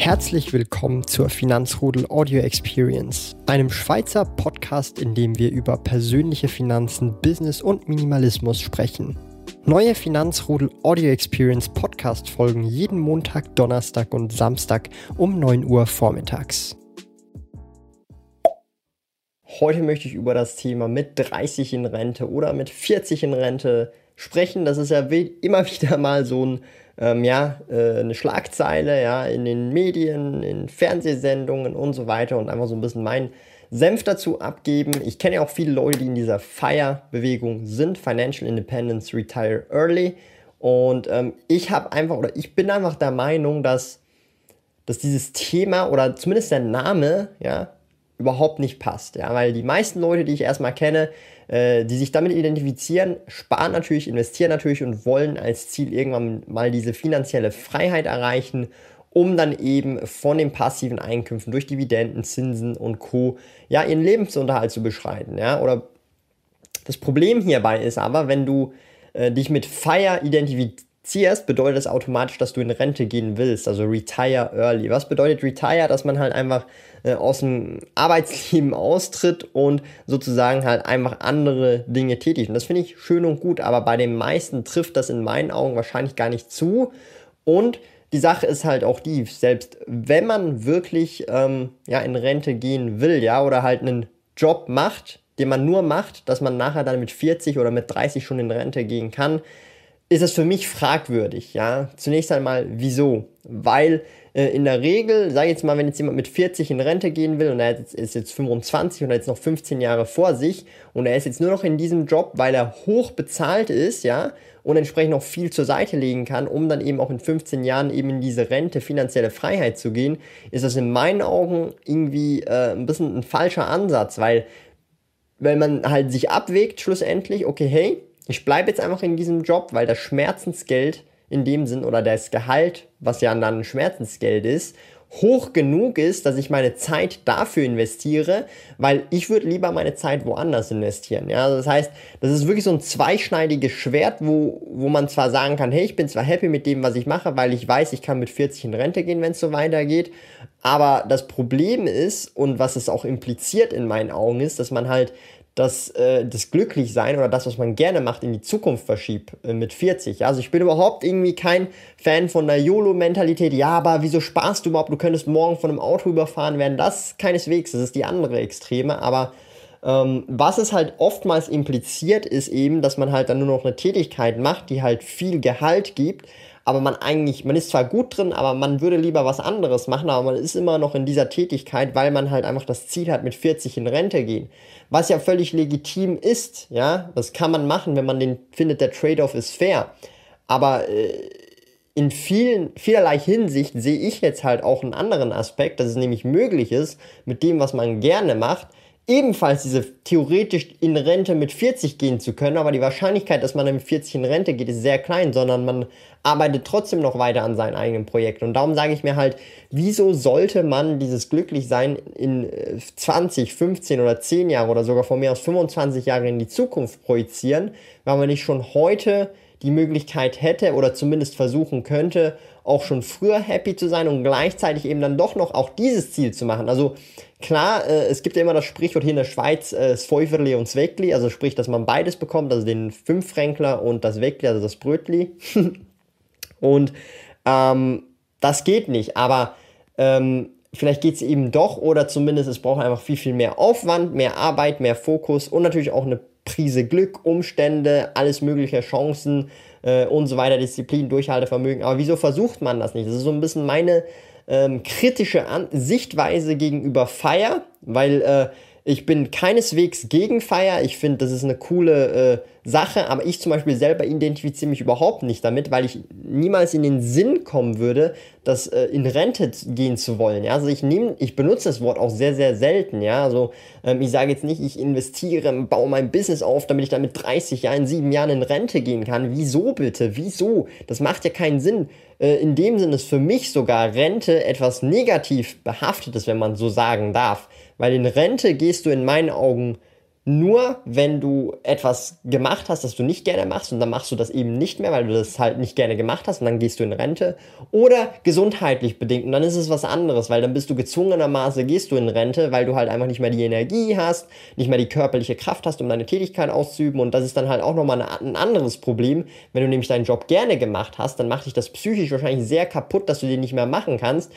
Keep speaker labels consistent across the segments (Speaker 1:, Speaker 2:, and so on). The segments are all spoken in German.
Speaker 1: Herzlich willkommen zur Finanzrudel Audio Experience, einem Schweizer Podcast, in dem wir über persönliche Finanzen, Business und Minimalismus sprechen. Neue Finanzrudel Audio Experience Podcast folgen jeden Montag, Donnerstag und Samstag um 9 Uhr vormittags. Heute möchte ich über das Thema mit 30 in Rente oder mit 40 in Rente sprechen. Das ist ja immer wieder mal so ein ähm, ja, äh, eine Schlagzeile ja, in den Medien, in Fernsehsendungen und so weiter und einfach so ein bisschen mein Senf dazu abgeben. Ich kenne ja auch viele Leute, die in dieser FIRE-Bewegung sind, Financial Independence Retire Early. Und ähm, ich habe einfach, oder ich bin einfach der Meinung, dass, dass dieses Thema oder zumindest der Name, ja, überhaupt nicht passt. Ja, weil die meisten Leute, die ich erstmal kenne, äh, die sich damit identifizieren, sparen natürlich, investieren natürlich und wollen als Ziel irgendwann mal diese finanzielle Freiheit erreichen, um dann eben von den passiven Einkünften durch Dividenden, Zinsen und Co. ja ihren Lebensunterhalt zu beschreiten. Ja, oder das Problem hierbei ist aber, wenn du äh, dich mit Fire identifizierst, ziehst, bedeutet das automatisch, dass du in Rente gehen willst, also retire early. Was bedeutet retire? Dass man halt einfach äh, aus dem Arbeitsleben austritt und sozusagen halt einfach andere Dinge tätigt. Und das finde ich schön und gut, aber bei den meisten trifft das in meinen Augen wahrscheinlich gar nicht zu. Und die Sache ist halt auch die, selbst wenn man wirklich ähm, ja, in Rente gehen will, ja, oder halt einen Job macht, den man nur macht, dass man nachher dann mit 40 oder mit 30 schon in Rente gehen kann, ist es für mich fragwürdig, ja. Zunächst einmal, wieso? Weil äh, in der Regel, sage ich jetzt mal, wenn jetzt jemand mit 40 in Rente gehen will und er ist jetzt 25 und er hat jetzt noch 15 Jahre vor sich und er ist jetzt nur noch in diesem Job, weil er hoch bezahlt ist, ja, und entsprechend noch viel zur Seite legen kann, um dann eben auch in 15 Jahren eben in diese Rente, finanzielle Freiheit zu gehen, ist das in meinen Augen irgendwie äh, ein bisschen ein falscher Ansatz, weil wenn man halt sich abwägt, schlussendlich, okay, hey, ich bleibe jetzt einfach in diesem Job, weil das Schmerzensgeld in dem Sinn oder das Gehalt, was ja dann ein Schmerzensgeld ist, hoch genug ist, dass ich meine Zeit dafür investiere, weil ich würde lieber meine Zeit woanders investieren. Ja, also das heißt, das ist wirklich so ein zweischneidiges Schwert, wo, wo man zwar sagen kann, hey, ich bin zwar happy mit dem, was ich mache, weil ich weiß, ich kann mit 40 in Rente gehen, wenn es so weitergeht, aber das Problem ist und was es auch impliziert in meinen Augen ist, dass man halt dass äh, das Glücklichsein oder das, was man gerne macht, in die Zukunft verschiebt äh, mit 40. Also ich bin überhaupt irgendwie kein Fan von der YOLO-Mentalität. Ja, aber wieso sparst du überhaupt? Du könntest morgen von einem Auto überfahren werden. Das keineswegs, das ist die andere Extreme. Aber ähm, was es halt oftmals impliziert, ist eben, dass man halt dann nur noch eine Tätigkeit macht, die halt viel Gehalt gibt, aber man eigentlich, man ist zwar gut drin, aber man würde lieber was anderes machen, aber man ist immer noch in dieser Tätigkeit, weil man halt einfach das Ziel hat, mit 40 in Rente gehen. Was ja völlig legitim ist, ja, das kann man machen, wenn man den findet, der Trade-off ist fair. Aber äh, in vielen, vielerlei Hinsicht sehe ich jetzt halt auch einen anderen Aspekt, dass es nämlich möglich ist, mit dem, was man gerne macht, ebenfalls diese theoretisch in Rente mit 40 gehen zu können, aber die Wahrscheinlichkeit, dass man mit 40 in Rente geht, ist sehr klein, sondern man arbeitet trotzdem noch weiter an seinen eigenen Projekten. Und darum sage ich mir halt, wieso sollte man dieses Glücklichsein in 20, äh, 15 oder 10 Jahre oder sogar von mir aus 25 Jahre in die Zukunft projizieren, weil man nicht schon heute die Möglichkeit hätte oder zumindest versuchen könnte, auch schon früher happy zu sein und gleichzeitig eben dann doch noch auch dieses Ziel zu machen. Also klar, äh, es gibt ja immer das Sprichwort hier in der Schweiz, äh, Sfeuferli und Swegli, also sprich, dass man beides bekommt, also den Fünffränkler und das Wegli, also das Brötli. und ähm, das geht nicht, aber ähm, vielleicht geht es eben doch oder zumindest es braucht einfach viel, viel mehr Aufwand, mehr Arbeit, mehr Fokus und natürlich auch eine Prise Glück, Umstände, alles mögliche, Chancen äh, und so weiter, Disziplin, Durchhaltevermögen. Aber wieso versucht man das nicht? Das ist so ein bisschen meine ähm, kritische An Sichtweise gegenüber Fire, weil äh, ich bin keineswegs gegen Fire. Ich finde, das ist eine coole äh, Sache, aber ich zum Beispiel selber identifiziere mich überhaupt nicht damit, weil ich niemals in den Sinn kommen würde, das äh, in Rente gehen zu wollen. Ja? Also ich nehme, ich benutze das Wort auch sehr, sehr selten. Ja, also ähm, ich sage jetzt nicht, ich investiere, baue mein Business auf, damit ich dann mit 30 Jahren, sieben Jahren in Rente gehen kann. Wieso bitte? Wieso? Das macht ja keinen Sinn. Äh, in dem Sinne ist für mich sogar Rente etwas negativ behaftetes, wenn man so sagen darf. Weil in Rente gehst du in meinen Augen nur wenn du etwas gemacht hast, das du nicht gerne machst und dann machst du das eben nicht mehr, weil du das halt nicht gerne gemacht hast und dann gehst du in Rente. Oder gesundheitlich bedingt und dann ist es was anderes, weil dann bist du gezwungenermaßen gehst du in Rente, weil du halt einfach nicht mehr die Energie hast, nicht mehr die körperliche Kraft hast, um deine Tätigkeit auszuüben. Und das ist dann halt auch nochmal ein anderes Problem, wenn du nämlich deinen Job gerne gemacht hast, dann macht dich das psychisch wahrscheinlich sehr kaputt, dass du den nicht mehr machen kannst,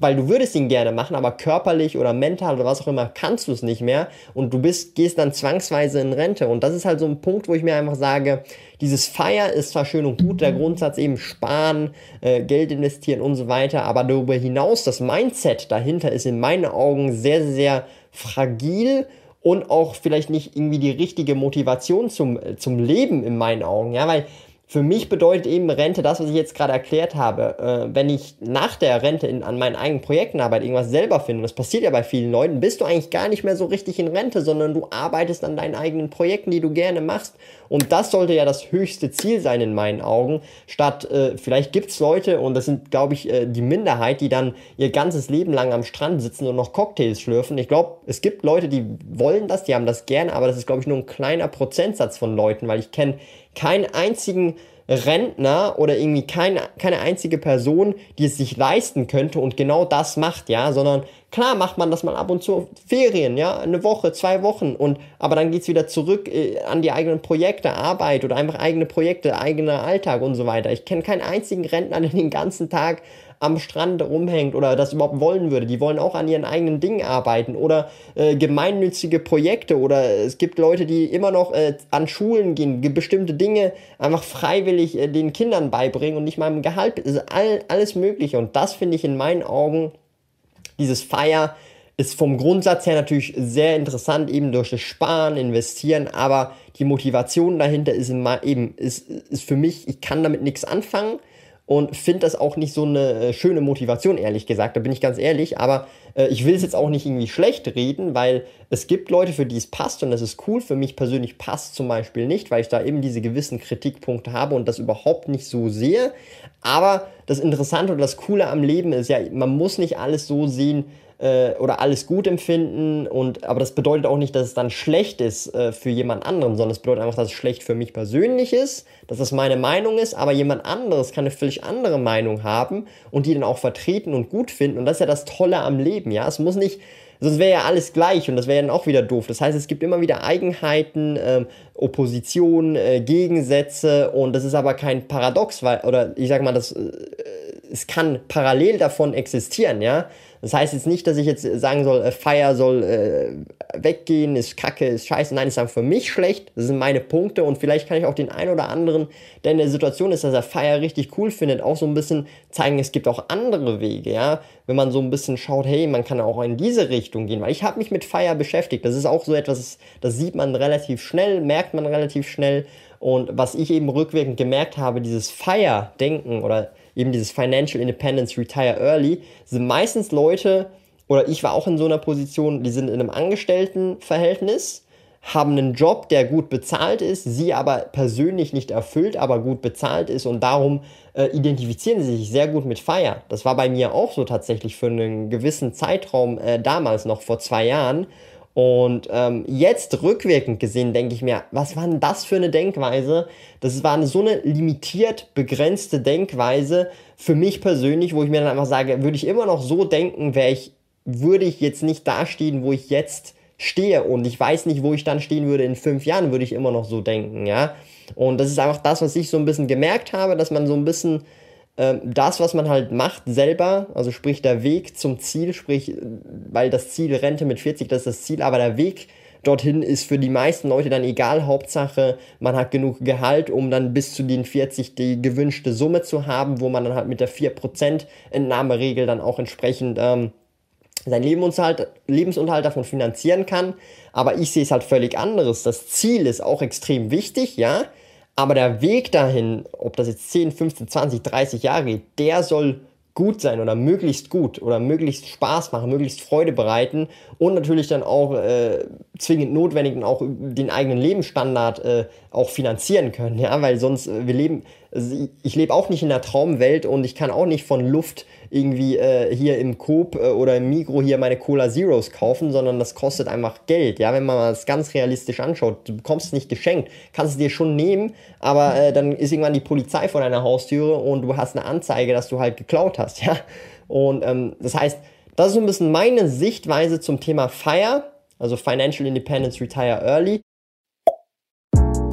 Speaker 1: weil du würdest ihn gerne machen, aber körperlich oder mental oder was auch immer kannst du es nicht mehr. Und du bist, gehst dann zwangsweise in Rente. Und das ist halt so ein Punkt, wo ich mir einfach sage, dieses Feier ist zwar schön und gut, der Grundsatz eben sparen, äh, Geld investieren und so weiter, aber darüber hinaus, das Mindset dahinter ist in meinen Augen sehr, sehr fragil und auch vielleicht nicht irgendwie die richtige Motivation zum, zum Leben in meinen Augen, ja, weil für mich bedeutet eben Rente das, was ich jetzt gerade erklärt habe. Äh, wenn ich nach der Rente in, an meinen eigenen Projekten arbeite, irgendwas selber finde, und das passiert ja bei vielen Leuten, bist du eigentlich gar nicht mehr so richtig in Rente, sondern du arbeitest an deinen eigenen Projekten, die du gerne machst. Und das sollte ja das höchste Ziel sein in meinen Augen. Statt, äh, vielleicht gibt's Leute, und das sind, glaube ich, äh, die Minderheit, die dann ihr ganzes Leben lang am Strand sitzen und noch Cocktails schlürfen. Ich glaube, es gibt Leute, die wollen das, die haben das gerne, aber das ist, glaube ich, nur ein kleiner Prozentsatz von Leuten, weil ich kenne keinen einzigen Rentner oder irgendwie keine, keine einzige Person, die es sich leisten könnte und genau das macht, ja, sondern klar macht man das mal ab und zu Ferien, ja, eine Woche, zwei Wochen und aber dann geht's wieder zurück äh, an die eigenen Projekte, Arbeit oder einfach eigene Projekte, eigener Alltag und so weiter. Ich kenne keinen einzigen Rentner, der den ganzen Tag am Strand rumhängt oder das überhaupt wollen würde. Die wollen auch an ihren eigenen Dingen arbeiten oder äh, gemeinnützige Projekte oder es gibt Leute, die immer noch äh, an Schulen gehen, bestimmte Dinge einfach freiwillig äh, den Kindern beibringen und nicht mal im Gehalt. Also all, alles Mögliche und das finde ich in meinen Augen, dieses Feier ist vom Grundsatz her natürlich sehr interessant, eben durch das Sparen, Investieren, aber die Motivation dahinter ist eben, ist, ist für mich, ich kann damit nichts anfangen und finde das auch nicht so eine äh, schöne Motivation, ehrlich gesagt. Da bin ich ganz ehrlich. Aber äh, ich will es jetzt auch nicht irgendwie schlecht reden, weil es gibt Leute, für die es passt und das ist cool. Für mich persönlich passt zum Beispiel nicht, weil ich da eben diese gewissen Kritikpunkte habe und das überhaupt nicht so sehe. Aber das Interessante und das Coole am Leben ist ja, man muss nicht alles so sehen, äh, oder alles gut empfinden und aber das bedeutet auch nicht, dass es dann schlecht ist äh, für jemand anderen, sondern es bedeutet einfach, dass es schlecht für mich persönlich ist, dass das meine Meinung ist, aber jemand anderes kann eine völlig andere Meinung haben und die dann auch vertreten und gut finden und das ist ja das Tolle am Leben, ja, es muss nicht Sonst wäre ja alles gleich und das wäre dann auch wieder doof. Das heißt, es gibt immer wieder Eigenheiten, ähm, Opposition, äh, Gegensätze und das ist aber kein Paradox, weil, oder ich sag mal, das, äh, es kann parallel davon existieren, ja. Das heißt jetzt nicht, dass ich jetzt sagen soll, äh, Fire soll äh, weggehen, ist kacke, ist scheiße. Nein, ist einfach für mich schlecht. Das sind meine Punkte und vielleicht kann ich auch den einen oder anderen, der in der Situation ist, dass er Fire richtig cool findet, auch so ein bisschen zeigen, es gibt auch andere Wege, ja. Wenn man so ein bisschen schaut, hey, man kann auch in diese Richtung gehen, weil ich habe mich mit Fire beschäftigt. Das ist auch so etwas, das sieht man relativ schnell, merkt man relativ schnell. Und was ich eben rückwirkend gemerkt habe, dieses Fire-Denken oder eben dieses Financial Independence Retire Early, sind meistens Leute, oder ich war auch in so einer Position, die sind in einem Angestelltenverhältnis, haben einen Job, der gut bezahlt ist, sie aber persönlich nicht erfüllt, aber gut bezahlt ist und darum äh, identifizieren sie sich sehr gut mit Fire. Das war bei mir auch so tatsächlich für einen gewissen Zeitraum äh, damals noch vor zwei Jahren und ähm, jetzt rückwirkend gesehen denke ich mir, was war denn das für eine Denkweise? Das war eine, so eine limitiert begrenzte Denkweise für mich persönlich, wo ich mir dann einfach sage, würde ich immer noch so denken, ich, würde ich jetzt nicht dastehen, wo ich jetzt stehe und ich weiß nicht, wo ich dann stehen würde in fünf Jahren, würde ich immer noch so denken, ja. Und das ist einfach das, was ich so ein bisschen gemerkt habe, dass man so ein bisschen das, was man halt macht, selber, also sprich der Weg zum Ziel, sprich, weil das Ziel Rente mit 40, das ist das Ziel, aber der Weg dorthin ist für die meisten Leute dann egal. Hauptsache, man hat genug Gehalt, um dann bis zu den 40 die gewünschte Summe zu haben, wo man dann halt mit der 4% Entnahmeregel dann auch entsprechend ähm, seinen Lebensunterhalt, Lebensunterhalt davon finanzieren kann. Aber ich sehe es halt völlig anderes. Das Ziel ist auch extrem wichtig, ja. Aber der Weg dahin, ob das jetzt 10, 15, 20, 30 Jahre geht, der soll gut sein oder möglichst gut oder möglichst Spaß machen, möglichst Freude bereiten und natürlich dann auch äh, zwingend notwendig und auch den eigenen Lebensstandard äh, auch finanzieren können, ja, weil sonst äh, wir leben also ich lebe auch nicht in der Traumwelt und ich kann auch nicht von Luft irgendwie äh, hier im Coop äh, oder im Migro hier meine Cola Zeros kaufen, sondern das kostet einfach Geld. Ja, wenn man das ganz realistisch anschaut, du bekommst es nicht geschenkt, kannst es dir schon nehmen, aber äh, dann ist irgendwann die Polizei vor deiner Haustüre und du hast eine Anzeige, dass du halt geklaut hast. Ja, und ähm, das heißt, das ist so ein bisschen meine Sichtweise zum Thema FIRE, also Financial Independence Retire Early.